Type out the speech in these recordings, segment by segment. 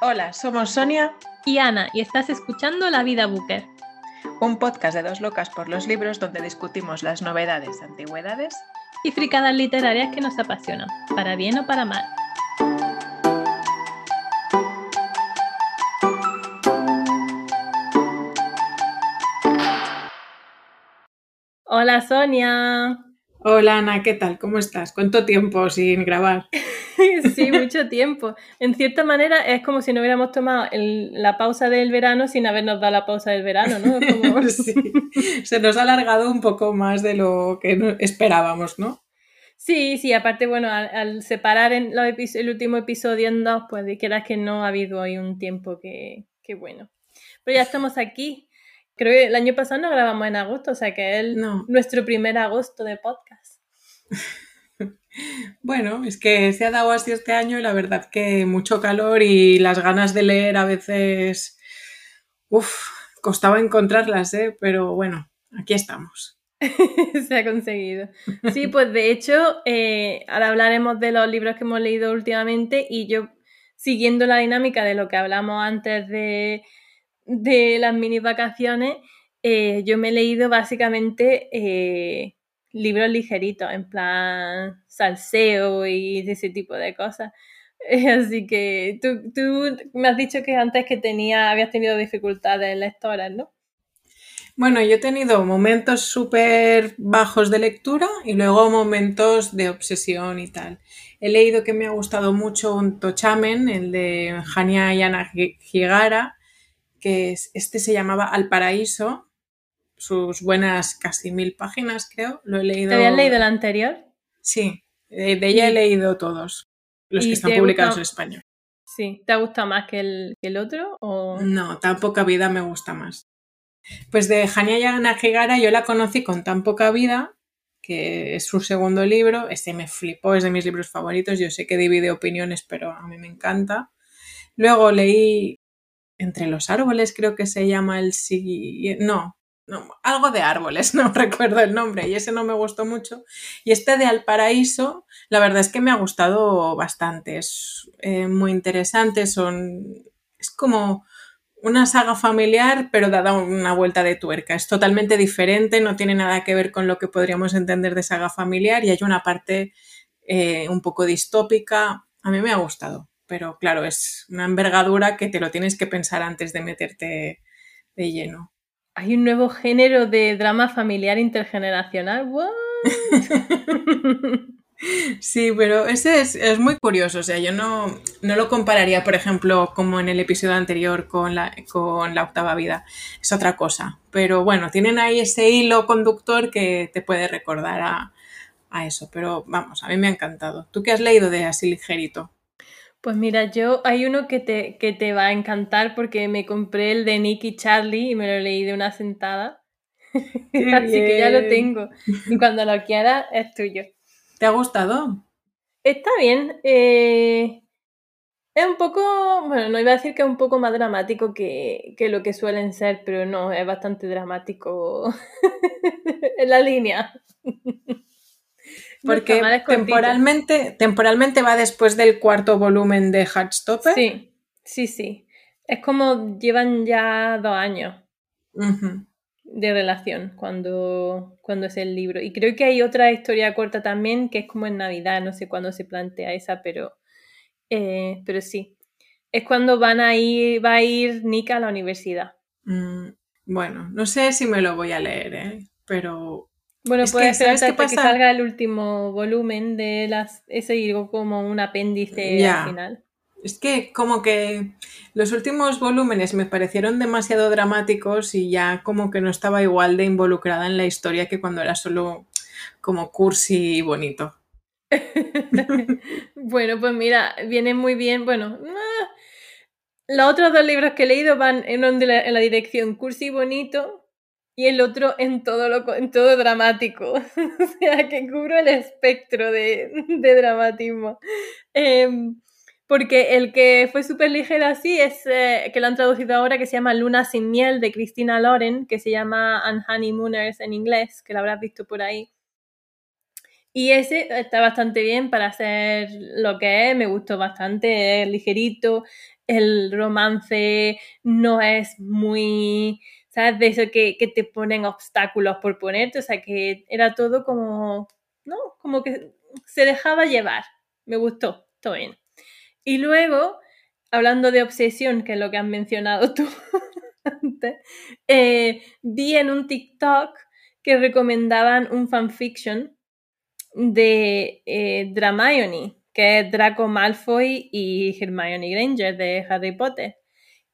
Hola, somos Sonia y Ana y estás escuchando La Vida Booker, un podcast de dos locas por los libros donde discutimos las novedades, antigüedades y fricadas literarias que nos apasionan, para bien o para mal. Hola Sonia. Hola Ana, ¿qué tal? ¿Cómo estás? ¿Cuánto tiempo sin grabar? sí, mucho tiempo. En cierta manera es como si no hubiéramos tomado la pausa del verano sin habernos dado la pausa del verano, ¿no? sí, se nos ha alargado un poco más de lo que esperábamos, ¿no? Sí, sí, aparte, bueno, al, separar en el último episodio en dos, pues quieras que no ha habido hoy un tiempo que, que, bueno. Pero ya estamos aquí. Creo que el año pasado no grabamos en agosto, o sea que es nuestro primer agosto de podcast. Bueno, es que se ha dado así este año y la verdad que mucho calor y las ganas de leer a veces, uff, costaba encontrarlas, ¿eh? pero bueno, aquí estamos. se ha conseguido. Sí, pues de hecho, eh, ahora hablaremos de los libros que hemos leído últimamente y yo, siguiendo la dinámica de lo que hablamos antes de, de las mini vacaciones, eh, yo me he leído básicamente eh, libros ligeritos, en plan salseo y ese tipo de cosas. Así que tú, tú me has dicho que antes que tenía, habías tenido dificultades lectoras, ¿no? Bueno, yo he tenido momentos súper bajos de lectura y luego momentos de obsesión y tal. He leído que me ha gustado mucho un Tochamen, el de Hania Yana Higara, que es, este se llamaba Al Paraíso, sus buenas casi mil páginas, creo. Lo he leído. ¿Te habías leído el anterior? Sí, de, ella he leído todos, los que están publicados en español. Sí, ¿te ha gustado más que el, que el otro? O... No, tan poca vida me gusta más. Pues de Hania Nagigara yo la conocí con tan poca vida, que es su segundo libro. Este me flipó, es de mis libros favoritos. Yo sé que divide opiniones, pero a mí me encanta. Luego leí Entre los árboles, creo que se llama el siguiente. No, algo de árboles, no recuerdo el nombre, y ese no me gustó mucho. Y este de Al Paraíso, la verdad es que me ha gustado bastante, es eh, muy interesante, son, es como una saga familiar, pero dada una vuelta de tuerca. Es totalmente diferente, no tiene nada que ver con lo que podríamos entender de saga familiar y hay una parte eh, un poco distópica. A mí me ha gustado, pero claro, es una envergadura que te lo tienes que pensar antes de meterte de lleno. Hay un nuevo género de drama familiar intergeneracional. Sí, pero ese es, muy curioso. O sea, yo no, no, lo compararía, por ejemplo, como en el episodio anterior con la, con la octava vida. Es otra cosa. Pero bueno, tienen ahí ese hilo conductor que te puede recordar a, a eso. Pero vamos, a mí me ha encantado. ¿Tú qué has leído de así ligerito? Pues mira, yo hay uno que te, que te va a encantar porque me compré el de Nick y Charlie y me lo leí de una sentada. Así que ya lo tengo. Y cuando lo quiera es tuyo. ¿Te ha gustado? Está bien. Eh, es un poco, bueno, no iba a decir que es un poco más dramático que, que lo que suelen ser, pero no, es bastante dramático en la línea. Porque temporalmente, temporalmente va después del cuarto volumen de Heartstopper. Sí, sí, sí. Es como llevan ya dos años de relación cuando, cuando es el libro. Y creo que hay otra historia corta también que es como en Navidad, no sé cuándo se plantea esa, pero, eh, pero sí. Es cuando van a ir, va a ir Nika a la universidad. Mm, bueno, no sé si me lo voy a leer, ¿eh? pero bueno, puede ser hasta que salga el último volumen de las ese digo como un apéndice al final. Es que como que los últimos volúmenes me parecieron demasiado dramáticos y ya como que no estaba igual de involucrada en la historia que cuando era solo como cursi y bonito. bueno, pues mira, viene muy bien. Bueno, ah, los otros dos libros que he leído van en, en la dirección cursi y bonito, y el otro en todo, lo, en todo dramático. o sea, que cubro el espectro de, dramatismo. Em, porque el que fue súper ligero así es eh, que lo han traducido ahora, que se llama Luna sin miel, de Cristina Loren, que se llama Honeymooners en inglés, que lo habrás visto por ahí. Y ese está bastante bien para hacer lo que es, me gustó bastante, es ligerito, el romance no es muy, De eso que, te ponen obstáculos por ponerte, o sea, que era todo como, ¿no? Como que se dejaba llevar, me gustó, todo bien. Y luego, hablando de obsesión, que es lo que has mencionado tú antes, eh, vi en un TikTok que recomendaban un fanfiction de eh, que es Draco Malfoy y Hermione Granger de Harry Potter.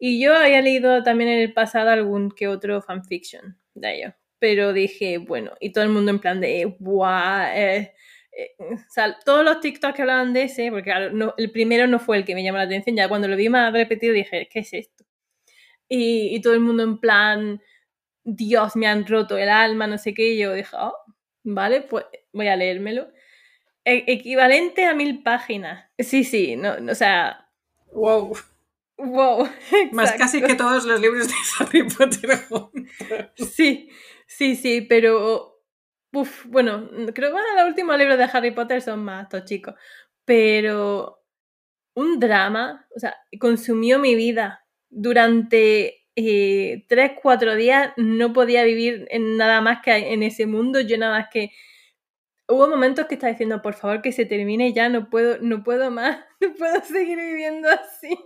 Y yo había leído también en el pasado algún que otro fanfiction de ellos. Pero dije, bueno, y todo el mundo en plan de, guau, eh, eh, o sea, todos los TikToks que hablaban de ese, porque el primero no fue el que me llamó la atención, ya cuando lo vi más repetido dije, ¿qué es esto? Y, todo el mundo en plan, Dios, me han roto el alma, no sé qué, y yo dije, oh, vale, pues voy a leérmelo. E equivalente a mil páginas. Sí, sí, no, o sea... Wow. Wow. Más casi que todos los libros de Harry Potter Sí, sí, sí, pero Uf, bueno, creo que los últimos libros de Harry Potter son más chicos, pero un drama, o sea, consumió mi vida. Durante eh, tres, cuatro días no podía vivir en nada más que en ese mundo, yo nada más que... Hubo momentos que estaba diciendo, por favor, que se termine ya, no puedo, no puedo más, no puedo seguir viviendo así.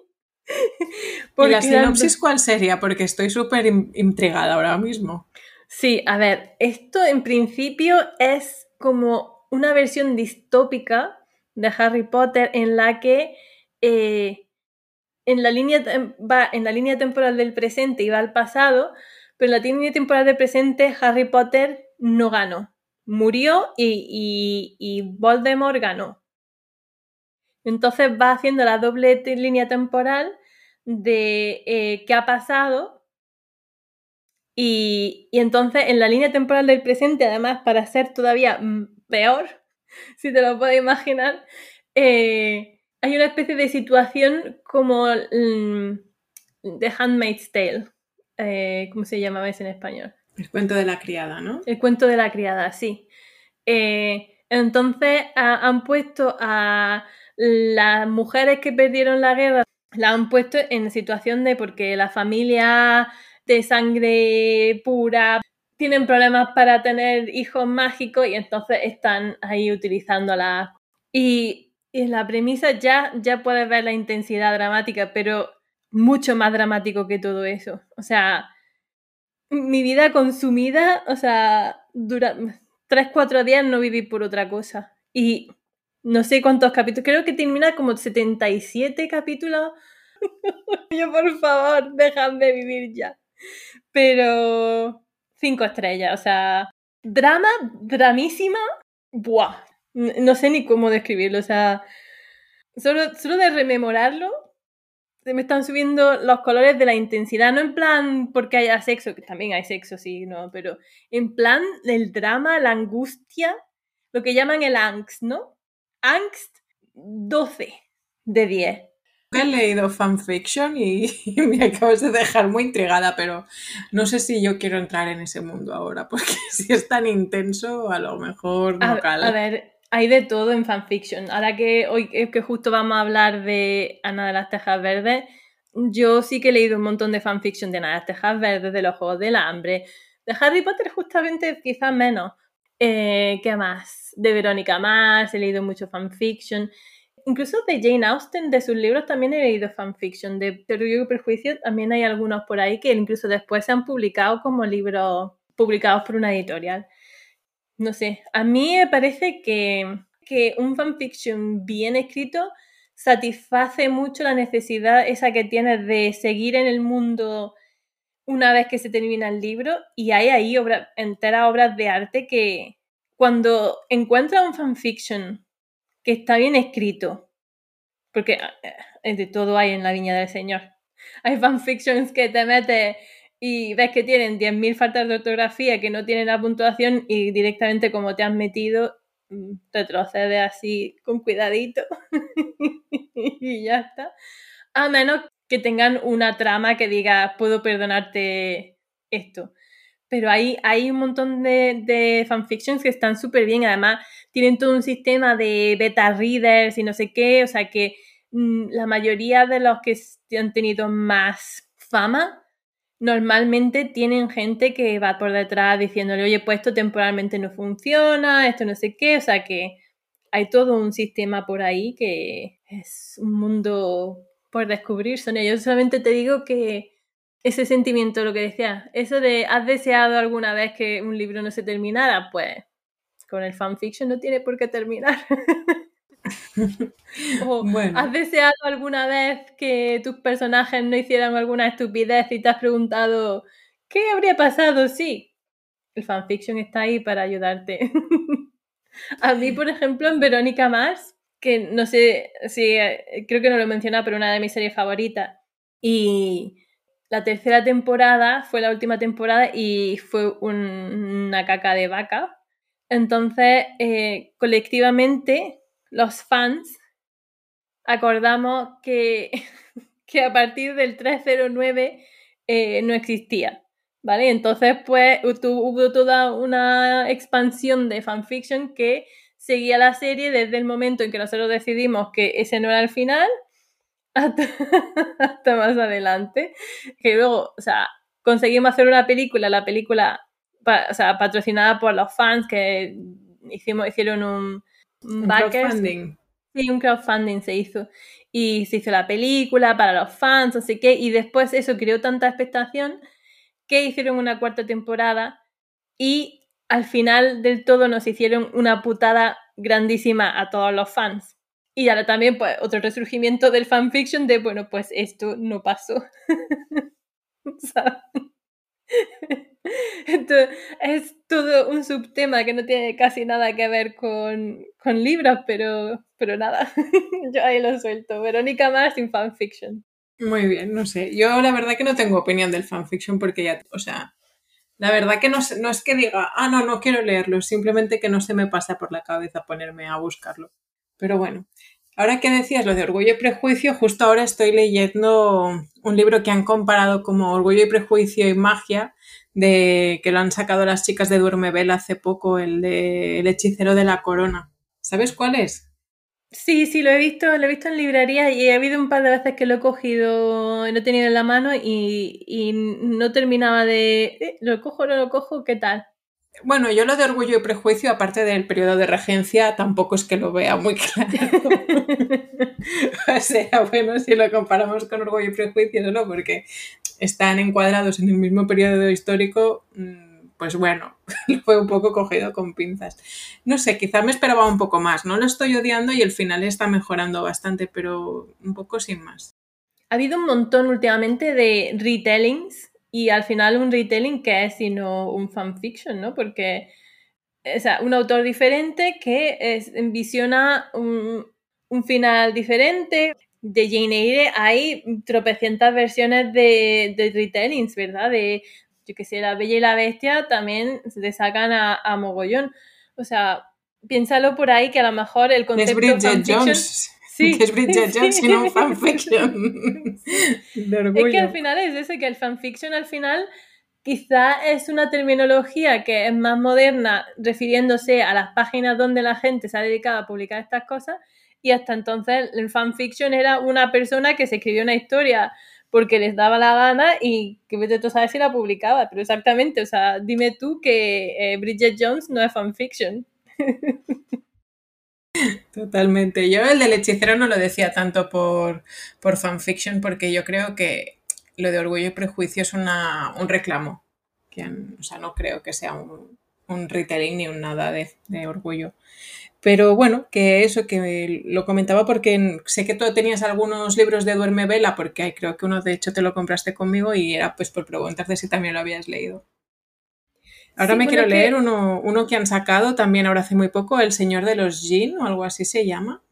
¿Y la sinopsis cuál sería? Porque estoy súper intrigada ahora mismo. Sí, a ver, esto en principio es como una versión distópica de Harry Potter en la que eh, en, la línea, va en la línea temporal del presente y va al pasado, pero en la línea temporal del presente Harry Potter no ganó. Murió y, y, Voldemort ganó. Entonces va haciendo la doble línea temporal de eh, qué ha pasado y, entonces en la línea temporal del presente, además, para ser todavía peor, si te lo puedes imaginar, eh, hay una especie de situación como mm, The Handmaid's Tale. Eh, ¿Cómo se llamaba eso en español? El cuento de la criada, ¿no? El cuento de la criada, sí. Entonces han puesto a las mujeres que perdieron la guerra, la han puesto en situación de porque la familia de sangre pura, tienen problemas para tener hijos mágicos y entonces están ahí utilizándola. Y, en la premisa ya, ya puedes ver la intensidad dramática, pero mucho más dramático que todo eso. O sea, mi vida consumida, o sea, dura tres, cuatro días no viví por otra cosa. Y no sé cuántos capítulos, creo que termina como 77 capítulos. Yo, por favor, dejadme vivir ya. Pero cinco estrellas, o sea, drama, dramísima, buah, no sé ni cómo describirlo, o sea, solo, solo de rememorarlo, se me están subiendo los colores de la intensidad, no en plan porque haya sexo, que también hay sexo, sí, no, pero en plan el drama, la angustia, lo que llaman el angst, ¿no? Angst 12 de 10. He leído fanfiction y, me acabas de dejar muy intrigada, pero no sé si yo quiero entrar en ese mundo ahora, porque si es tan intenso, a lo mejor no a, cala. A ver, hay de todo en fanfiction. Ahora que hoy que justo vamos a hablar de Ana de las Tejas Verdes, yo sí que he leído un montón de fanfiction de Ana de las Tejas Verdes, de los Juegos del Hambre, de Harry Potter justamente quizás menos. Eh, ¿Qué más? De Verónica Mars, he leído mucho fanfiction incluso de Jane Austen, de sus libros también he leído fanfiction, de Teoría y Prejuicio también hay algunos por ahí que incluso después se han publicado como libros publicados por una editorial. No sé, a mí me parece que, que un fanfiction bien escrito satisface mucho la necesidad esa que tienes de seguir en el mundo una vez que se termina el libro y hay ahí enteras obras de arte que cuando encuentras un fanfiction que está bien escrito, porque eh, de todo hay en la viña del Señor. Hay fanfictions que te metes y ves que tienen 10.000 faltas de ortografía que no tienen la puntuación y directamente como te has metido, mm, retrocede así con cuidadito y ya está. A menos que tengan una trama que diga, puedo perdonarte esto. pero hay, hay un montón de, de fanfictions que están súper bien. Además, tienen todo un sistema de beta readers y no sé qué. O sea que mm, la mayoría de los que han tenido más fama normalmente tienen gente que va por detrás diciéndole, oye, pues esto temporalmente no funciona, esto no sé qué. O sea que hay todo un sistema por ahí que es un mundo por descubrir, Sonia. Yo solamente te digo que ese sentimiento, lo que decía, eso de ¿has deseado alguna vez que un libro no se terminara? Pues con el fanfiction no tiene por qué terminar. o ¿has deseado alguna vez que tus personajes no hicieran alguna estupidez y te has preguntado ¿qué habría pasado si? El fanfiction está ahí para ayudarte. A mí, por ejemplo, en Verónica Mars, que no sé si eh, creo que no lo he mencionado, pero una de mis series favoritas. Y la tercera temporada fue la última temporada y fue una caca de vaca. Entonces, eh, colectivamente, los fans acordamos que, que a partir del 309 eh, no existía. ¿Vale? Entonces, pues hubo toda una expansión de fanfiction que seguía la serie desde el momento en que nosotros decidimos que ese no era el final hasta, más adelante. Que luego, o sea, conseguimos hacer una película, la película, o sea, patrocinada por los fans que hicimos, hicieron un, un crowdfunding. Sí, un crowdfunding se hizo. Y se hizo la película para los fans, así que, y después eso creó tanta expectación que hicieron una cuarta temporada y al final del todo nos hicieron una putada grandísima a todos los fans. Y ahora también, pues, otro resurgimiento del fanfiction de, bueno, pues esto no pasó. Entonces, es todo un subtema que no tiene casi nada que ver con, con libros, pero, pero nada, yo ahí lo suelto. Verónica más sin fanfiction. Muy bien, no sé. Yo la verdad que no tengo opinión del fanfiction porque ya, o sea, la verdad que no, no es que diga, ah, no, no quiero leerlo, simplemente que no se me pasa por la cabeza ponerme a buscarlo. Pero bueno, ahora que decías lo de Orgullo y Prejuicio, justo ahora estoy leyendo un libro que han comparado como Orgullo y Prejuicio y Magia, de que lo han sacado las chicas de Duermebel hace poco, el de El hechicero de la corona. ¿Sabes cuál es? Sí, sí, lo he visto, lo he visto en librería y ha habido un par de veces que lo he cogido, lo he tenido en la mano y, y no terminaba de, eh, lo cojo, no lo cojo, ¿qué tal? Bueno, yo lo de orgullo y prejuicio, aparte del periodo de regencia, tampoco es que lo vea muy claro. o sea, bueno, si lo comparamos con orgullo y prejuicio, no, porque están encuadrados en el mismo periodo histórico, mm, pues bueno, fue un poco cogido con pinzas. No sé, quizá me esperaba un poco más. No lo estoy odiando y el final está mejorando bastante, pero un poco sin más. Ha habido un montón últimamente de retellings y al final un retelling que es sino un fanfiction, ¿no? Porque o sea, un autor diferente que es, envisiona un, un, final diferente. De Jane Eyre hay tropecientas versiones de, de retellings, ¿verdad? De, yo que sé, La Bella y la Bestia también se sacan a, a mogollón. O sea, piénsalo por ahí que a lo mejor el concepto es Bridget Jones. Sí, que es Bridget Jones sí. sino un fanfiction. es que al final es ese, que el fanfiction al final quizá es una terminología que es más moderna refiriéndose a las páginas donde la gente se ha dedicado a publicar estas cosas y hasta entonces el fanfiction era una persona que se escribió una historia porque les daba la gana y que vete tú sabes si la publicaba, pero exactamente, o sea, dime tú que eh, Bridget Jones no es fanfiction. Totalmente. Yo el del hechicero no lo decía tanto por, por fanfiction porque yo creo que lo de orgullo y prejuicio es una, un reclamo. Que, o sea, no creo que sea un, un retelling ni un nada de, de orgullo. Pero bueno, que eso, que lo comentaba porque sé que tú tenías algunos libros de Duerme Vela, porque creo que uno de hecho te lo compraste conmigo y era pues por preguntarte si también lo habías leído. Ahora me quiero leer uno, uno que han sacado también ahora hace muy poco, El Señor de los Jin o algo así se llama.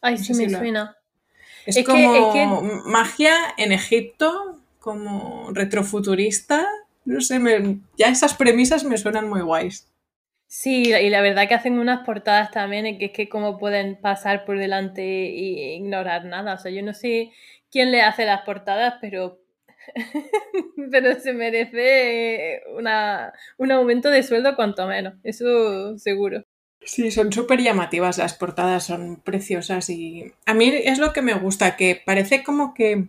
Ay, sí me suena. Es, como magia en Egipto, como retrofuturista. No sé, ya esas premisas me suenan muy guays. Sí, y la verdad que hacen unas portadas también, que es que cómo pueden pasar por delante e ignorar nada. O sea, yo no sé quién le hace las portadas, pero pero se merece una, un aumento de sueldo cuanto menos, eso seguro. Sí, son súper llamativas las portadas, son preciosas y a mí es lo que me gusta, que parece como que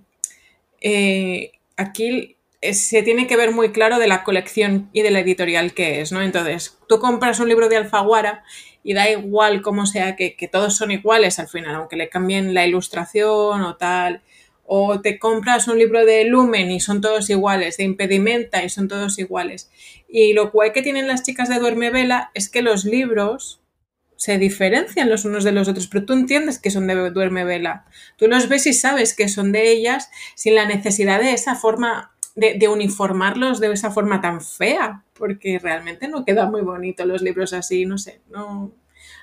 eh, aquí se tiene que ver muy claro de la colección y de la editorial que es, ¿no? Entonces, tú compras un libro de Alfaguara y da igual cómo sea que, que todos son iguales al final, aunque le cambien la ilustración o tal, o te compras un libro de Lumen y son todos iguales, de Impedimenta y son todos iguales. Y lo guay que tienen las chicas de Duerme Vela es que los libros se diferencian los unos de los otros, pero tú entiendes que son de Duerme Vela. Tú los ves y sabes que son de ellas sin la necesidad de esa forma, de, uniformarlos de esa forma tan fea, porque realmente no queda muy bonito los libros así, no sé, no...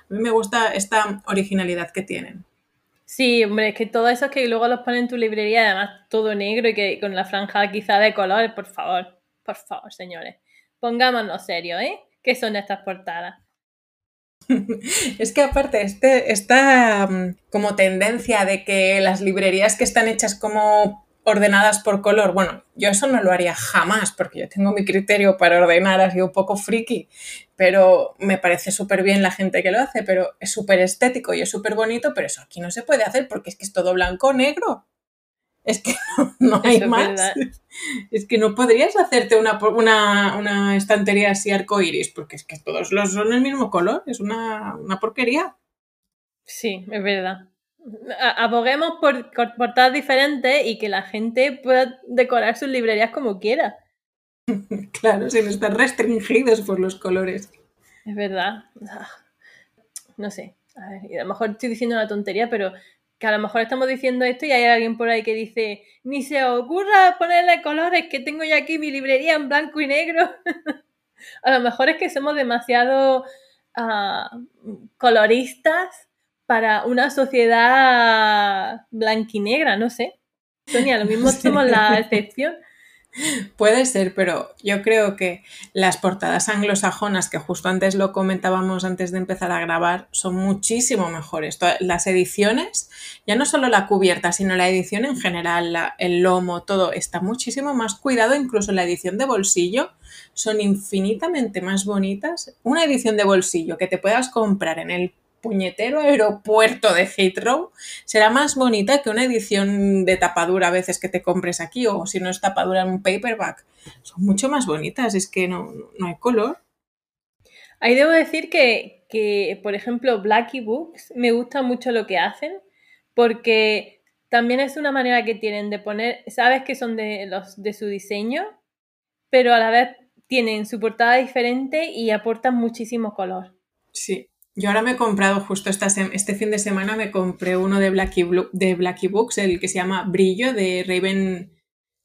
A mí me gusta esta originalidad que tienen. Sí, hombre, es que todo eso es que luego los ponen en tu librería, además todo negro y que con la franja quizá de color, por favor, por favor, señores, pongámonos serio, ¿eh? ¿Qué son estas portadas? Es que aparte, este, esta mm, como tendencia de que las librerías que están hechas como ordenadas por color, bueno, yo eso no lo haría jamás porque yo tengo mi criterio para ordenar así un poco friki, pero me parece súper bien la gente que lo hace, pero es súper estético y es súper bonito, pero eso aquí no se puede hacer porque es que es todo blanco o negro. Es que no, hay más. Es que no podrías hacerte una, una, estantería así arcoiris, porque es que todos los son el mismo color, es una, porquería. Sí, es verdad. Aboguemos por portadas diferentes y que la gente pueda decorar sus librerías como quiera. claro, sin estar restringidos por los colores. Es verdad. No sé. A ver, a lo mejor estoy diciendo una tontería, pero que a lo mejor estamos diciendo esto y hay alguien por ahí que dice, ni se ocurra ponerle colores, que tengo ya aquí mi librería en blanco y negro. a lo mejor es que somos demasiado ah, coloristas para una sociedad blanquinegra, no sé. Sonia, lo mismo somos la excepción. Puede ser, pero yo creo que las portadas anglosajonas, que justo antes lo comentábamos antes de empezar a grabar, son muchísimo mejores. Las ediciones, ya no solo la cubierta, sino la edición en general, el lomo, todo está muchísimo más cuidado, incluso la edición de bolsillo, son infinitamente más bonitas. Una edición de bolsillo que te puedas comprar en el puñetero aeropuerto de Heathrow será más bonita que una edición de tapadura a veces que te compres aquí o si no es tapadura en un paperback. Son mucho más bonitas, es que no, hay color. Ahí debo decir que, que, por ejemplo, Blackie Books me gusta mucho lo que hacen porque también es una manera que tienen de poner, sabes que son de, los, de su diseño, pero a la vez tienen su portada diferente y aportan muchísimo color. Sí, yo ahora me he comprado justo este fin de semana, me compré uno de Blackie, de Books, el que se llama Brillo, de Raven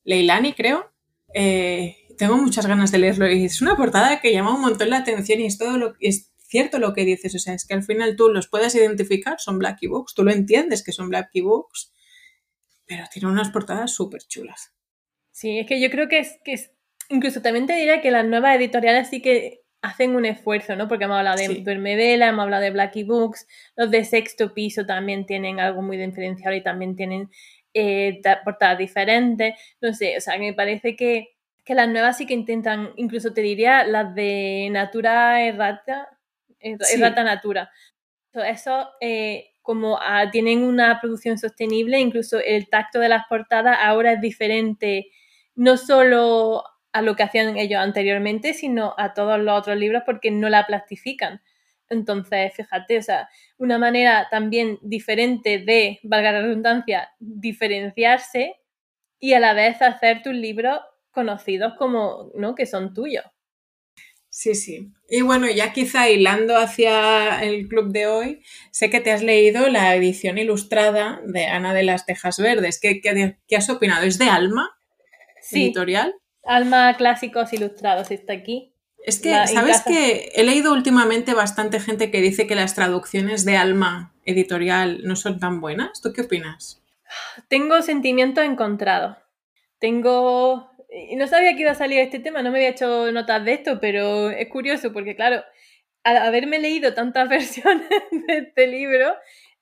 Leilani, creo. Eh, tengo muchas ganas de leerlo y es una portada que llama un montón la atención y es todo lo es cierto lo que dices, o sea, es que al final tú los puedes identificar, son Blackie Books, tú lo entiendes que son Blackie Books, pero tiene unas portadas súper chulas. Sí, es que yo creo que es que es, incluso también te diría que las nuevas editoriales sí que hacen un esfuerzo, ¿no? Porque hemos hablado de sí. hemos hablado de Blackie Books, los de sexto piso también tienen algo muy diferenciado y también tienen eh, portadas diferentes. No sé, o sea, me parece que, las nuevas sí que intentan, incluso te diría las de Natura Errata, Errata Natura. Eso, eh, como ah, tienen una producción sostenible, incluso el tacto de las portadas ahora es diferente, no solo a lo que hacían ellos anteriormente, sino a todos los otros libros porque no la plastifican. Entonces, fíjate, o sea, una manera también diferente de, valga la redundancia, diferenciarse y a la vez hacer tus libros conocidos como, ¿no? Que son tuyos. Sí, sí. Y bueno, ya quizá hilando hacia el club de hoy, sé que te has leído la edición ilustrada de Ana de las Tejas Verdes. ¿Qué, qué, has opinado? ¿Es de Alma? Sí. Editorial. Alma Clásicos Ilustrados está aquí. Es que, ¿sabes que He leído últimamente bastante gente que dice que las traducciones de Alma editorial no son tan buenas. ¿Tú qué opinas? Tengo sentimientos encontrados. Tengo... No sabía que iba a salir este tema, no me había hecho notas de esto, pero es curioso porque, claro, al haberme leído tantas versiones de este libro,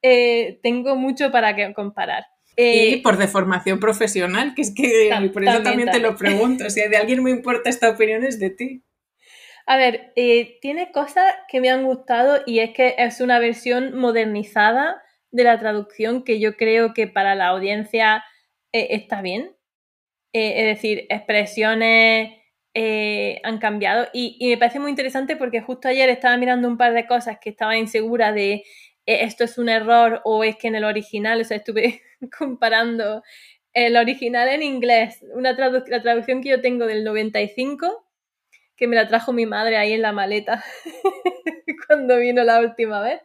eh, tengo mucho para comparar. Y por deformación profesional, que es que por eso también te lo pregunto. Si de alguien me importa esta opinión es de ti. A ver, eh, tiene cosas que me han gustado y es que es una versión modernizada de la traducción que yo creo que para la audiencia eh, está bien. Eh, es decir, expresiones han cambiado y, y, me parece muy interesante porque justo ayer estaba mirando un par de cosas que estaba insegura de esto es un error o es que en el original, o sea, estuve comparando el original en inglés, una la traducción que yo tengo del 95 que me la trajo mi madre ahí en la maleta cuando vino la última vez,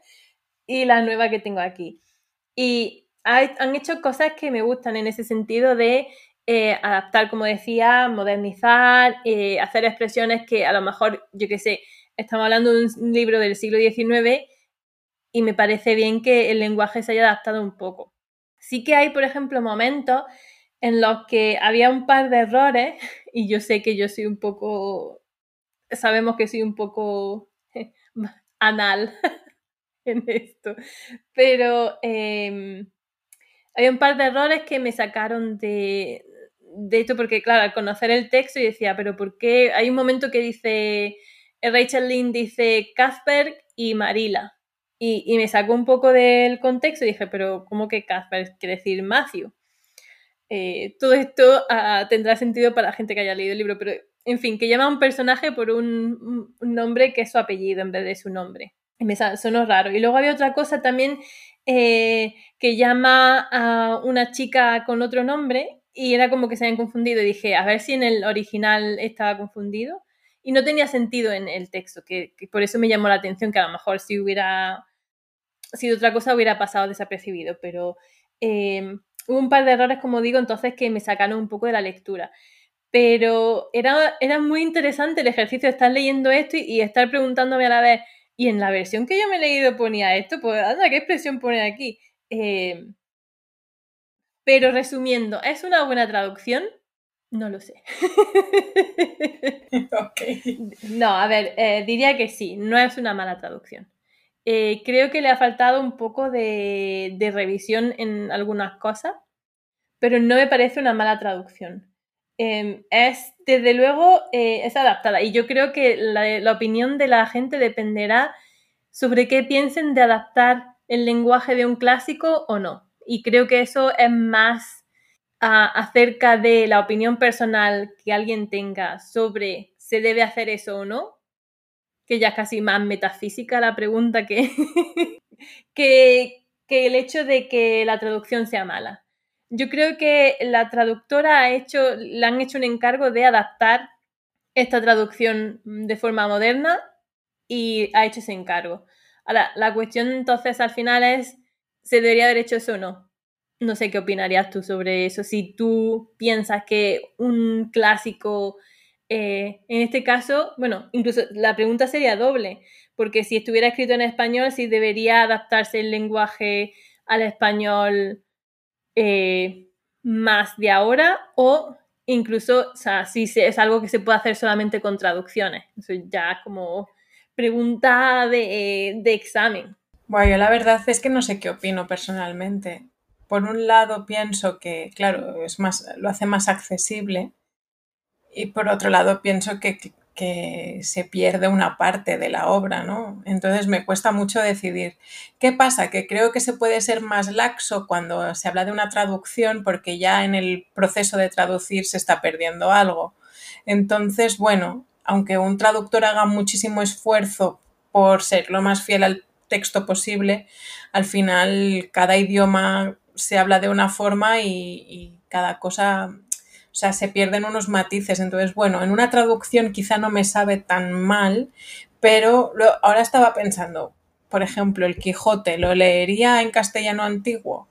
y la nueva que tengo aquí. Y han hecho cosas que me gustan en ese sentido de eh, adaptar, como decía, modernizar, eh, hacer expresiones que a lo mejor, yo qué sé, estamos hablando de un libro del siglo XIX y me parece bien que el lenguaje se haya adaptado un poco. Sí que hay, por ejemplo, momentos en los que había un par de errores y yo sé que yo soy un poco sabemos que soy un poco anal en esto, pero em, hay un par de errores que me sacaron de, de esto, porque claro, al conocer el texto y decía, pero ¿por qué? Hay un momento que dice, eh, Rachel Lynn dice Casper y Marila. Y, me sacó un poco del contexto y dije, pero ¿cómo que Casper quiere decir Matthew? Eh, todo esto ah, tendrá sentido para la gente que haya leído el libro, pero en fin, que llama a un personaje por un, nombre que es su apellido en vez de su nombre. Me sonó raro. Y luego había otra cosa también eh, que llama a una chica con otro nombre y era como que se habían confundido. Y dije, a ver si en el original estaba confundido. Y no tenía sentido en el texto, que, por eso me llamó la atención, que a lo mejor si hubiera sido otra cosa hubiera pasado desapercibido. Pero eh, hubo un par de errores, como digo, entonces que me sacaron un poco de la lectura pero era, era muy interesante el ejercicio de estar leyendo esto y, estar preguntándome a la vez, y en la versión que yo me he leído ponía esto, pues anda, ¿qué expresión pone aquí? Eh, pero resumiendo, ¿es una buena traducción? No lo sé. No, a ver, eh, diría que sí, no es una mala traducción. Eh, creo que le ha faltado un poco de, de, revisión en algunas cosas, pero no me parece una mala traducción. Em, es, desde luego, eh, es adaptada. Y yo creo que la, opinión de la gente dependerá sobre qué piensen de adaptar el lenguaje de un clásico o no. Y creo que eso es más acerca de la opinión personal que alguien tenga sobre se debe hacer eso o no, que ya es casi más metafísica la pregunta que, que, el hecho de que la traducción sea mala. Yo creo que la traductora ha hecho, le han hecho un encargo de adaptar esta traducción de forma moderna y ha hecho ese encargo. Ahora, la cuestión entonces al final es, ¿se debería haber hecho eso o no? No sé qué opinarías tú sobre eso. Si tú piensas que un clásico, eh, en este caso, bueno, incluso la pregunta sería doble, porque si estuviera escrito en español, si debería adaptarse el lenguaje al español eh, más de ahora o incluso, o sea, si es algo que se puede hacer solamente con traducciones. Eso ya como pregunta de, examen. Bueno, yo la verdad es que no sé qué opino personalmente. Por un lado pienso que, claro, es más, lo hace más accesible y por otro lado pienso que que se pierde una parte de la obra, ¿no? Entonces me cuesta mucho decidir. ¿Qué pasa? Que creo que se puede ser más laxo cuando se habla de una traducción porque ya en el proceso de traducir se está perdiendo algo. Entonces, bueno, aunque un traductor haga muchísimo esfuerzo por ser lo más fiel al texto posible, al final cada idioma se habla de una forma y, y cada cosa o sea, se pierden unos matices. Entonces, bueno, en una traducción quizá no me sabe tan mal, pero ahora estaba pensando, por ejemplo, el Quijote, ¿lo leería en castellano antiguo?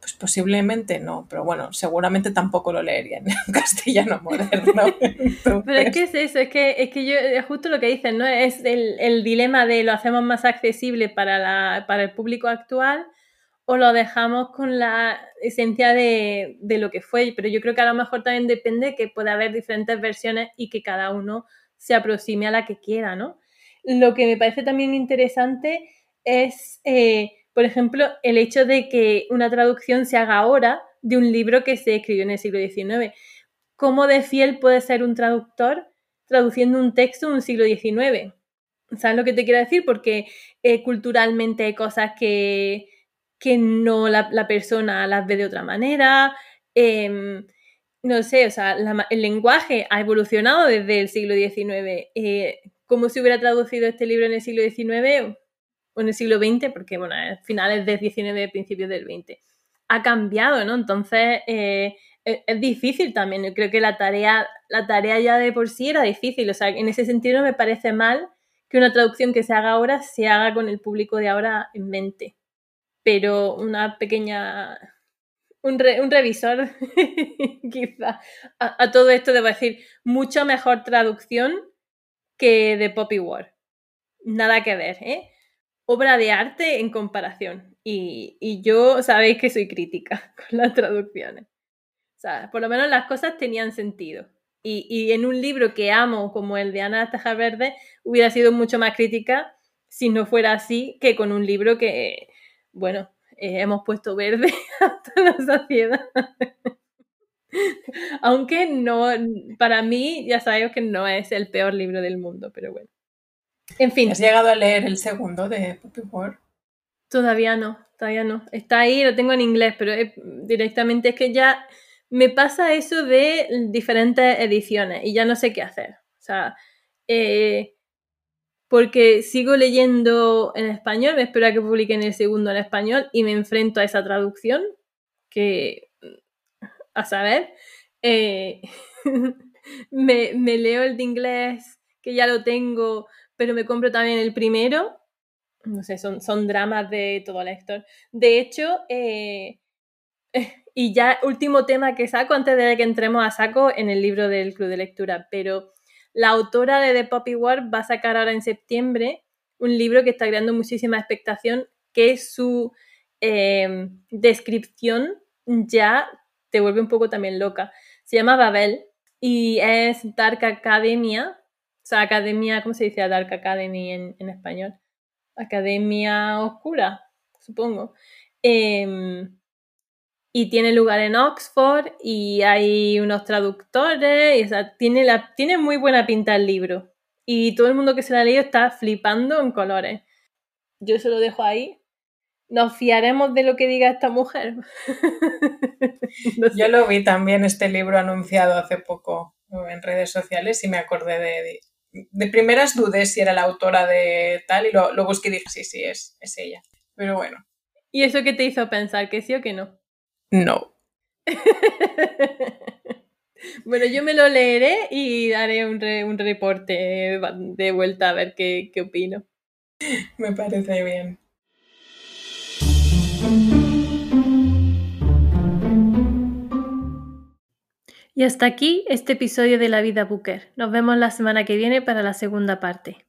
Pues posiblemente no, pero bueno, seguramente tampoco lo leería en castellano moderno. Pero es que es eso, es que, es que yo, justo lo que dicen, ¿no? Es el, el dilema de lo hacemos más accesible para, la, para el público actual o lo dejamos con la esencia de, lo que fue. Pero yo creo que a lo mejor también depende que puede haber diferentes versiones y que cada uno se aproxime a la que quiera, ¿no? Lo que me parece también interesante es, eh, por ejemplo, el hecho de que una traducción se haga ahora de un libro que se escribió en el siglo XIX. ¿Cómo de fiel puede ser un traductor traduciendo un texto en un siglo XIX? ¿Sabes lo que te quiero decir? Porque eh, culturalmente hay cosas que, que no la, persona las ve de otra manera. Em, no sé, o sea, el lenguaje ha evolucionado desde el siglo XIX. Eh, ¿Cómo se hubiera traducido este libro en el siglo XIX o en el siglo XX? Porque, bueno, finales del XIX, principios del XX. Ha cambiado, ¿no? Entonces, eh, es, es, difícil también. Yo creo que la tarea, la tarea ya de por sí era difícil. O sea, en ese sentido me parece mal que una traducción que se haga ahora se haga con el público de ahora en mente. Pero una pequeña. Un, revisor, quizá. A, todo esto debo decir, mucho mejor traducción que de Poppy War. Nada que ver, ¿eh? Obra de arte en comparación. Y, y yo sabéis que soy crítica con las traducciones. O sea, por lo menos las cosas tenían sentido. Y, en un libro que amo, como el de Ana Taja Verde, hubiera sido mucho más crítica si no fuera así que con un libro que, bueno, eh, hemos puesto verde hasta la saciedad. Aunque no, para mí, ya sabéis que no es el peor libro del mundo, pero bueno. En fin. ¿Has llegado a leer el segundo de Poppy War? Todavía no, todavía no. Está ahí, lo tengo en inglés, pero directamente es que ya me pasa eso de diferentes ediciones y ya no sé qué hacer. O sea, eh, porque sigo leyendo en español, me espero a que publiquen el segundo en español y me enfrento a esa traducción, que a saber, eh, me, leo el de inglés, que ya lo tengo, pero me compro también el primero. No sé, son, son dramas de todo lector. De hecho, eh, y ya último tema que saco antes de que entremos a saco en el libro del club de lectura, pero la autora de The Poppy War va a sacar ahora en septiembre un libro que está creando muchísima expectación, que es su em, descripción ya te vuelve un poco también loca. Se llama Babel y es Dark Academia, o sea, Academia, ¿cómo se dice Dark Academy en, español? Academia Oscura, supongo. Eh, y tiene lugar en Oxford y hay unos traductores, y, o sea, tiene, la, tiene muy buena pinta el libro. Y todo el mundo que se la ha leído está flipando en colores. Yo se lo dejo ahí. ¿Nos fiaremos de lo que diga esta mujer? Yo lo vi también este libro anunciado hace poco en redes sociales y me acordé de, de, primeras dudé si era la autora de tal y lo, lo busqué y dije sí, sí, es, es ella. Pero bueno. ¿Y eso qué te hizo pensar? ¿Que sí o que no? No. bueno, yo me lo leeré y daré un, un reporte de vuelta a ver qué, qué opino. Me parece bien. Y hasta aquí este episodio de La Vida Booker. Nos vemos la semana que viene para la segunda parte.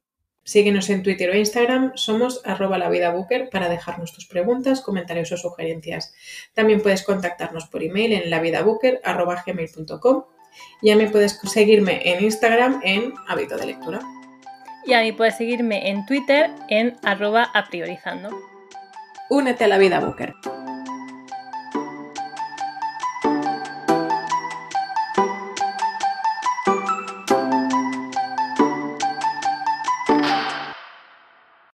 Síguenos en Twitter o Instagram, somos arroba la vida booker para dejarnos tus preguntas, comentarios o sugerencias. También puedes contactarnos por email en lavidabooker.gmail.com y a mí puedes seguirme en Instagram en hábito de lectura. Y a mí puedes seguirme en Twitter en arroba apriorizando. Únete a la vida booker.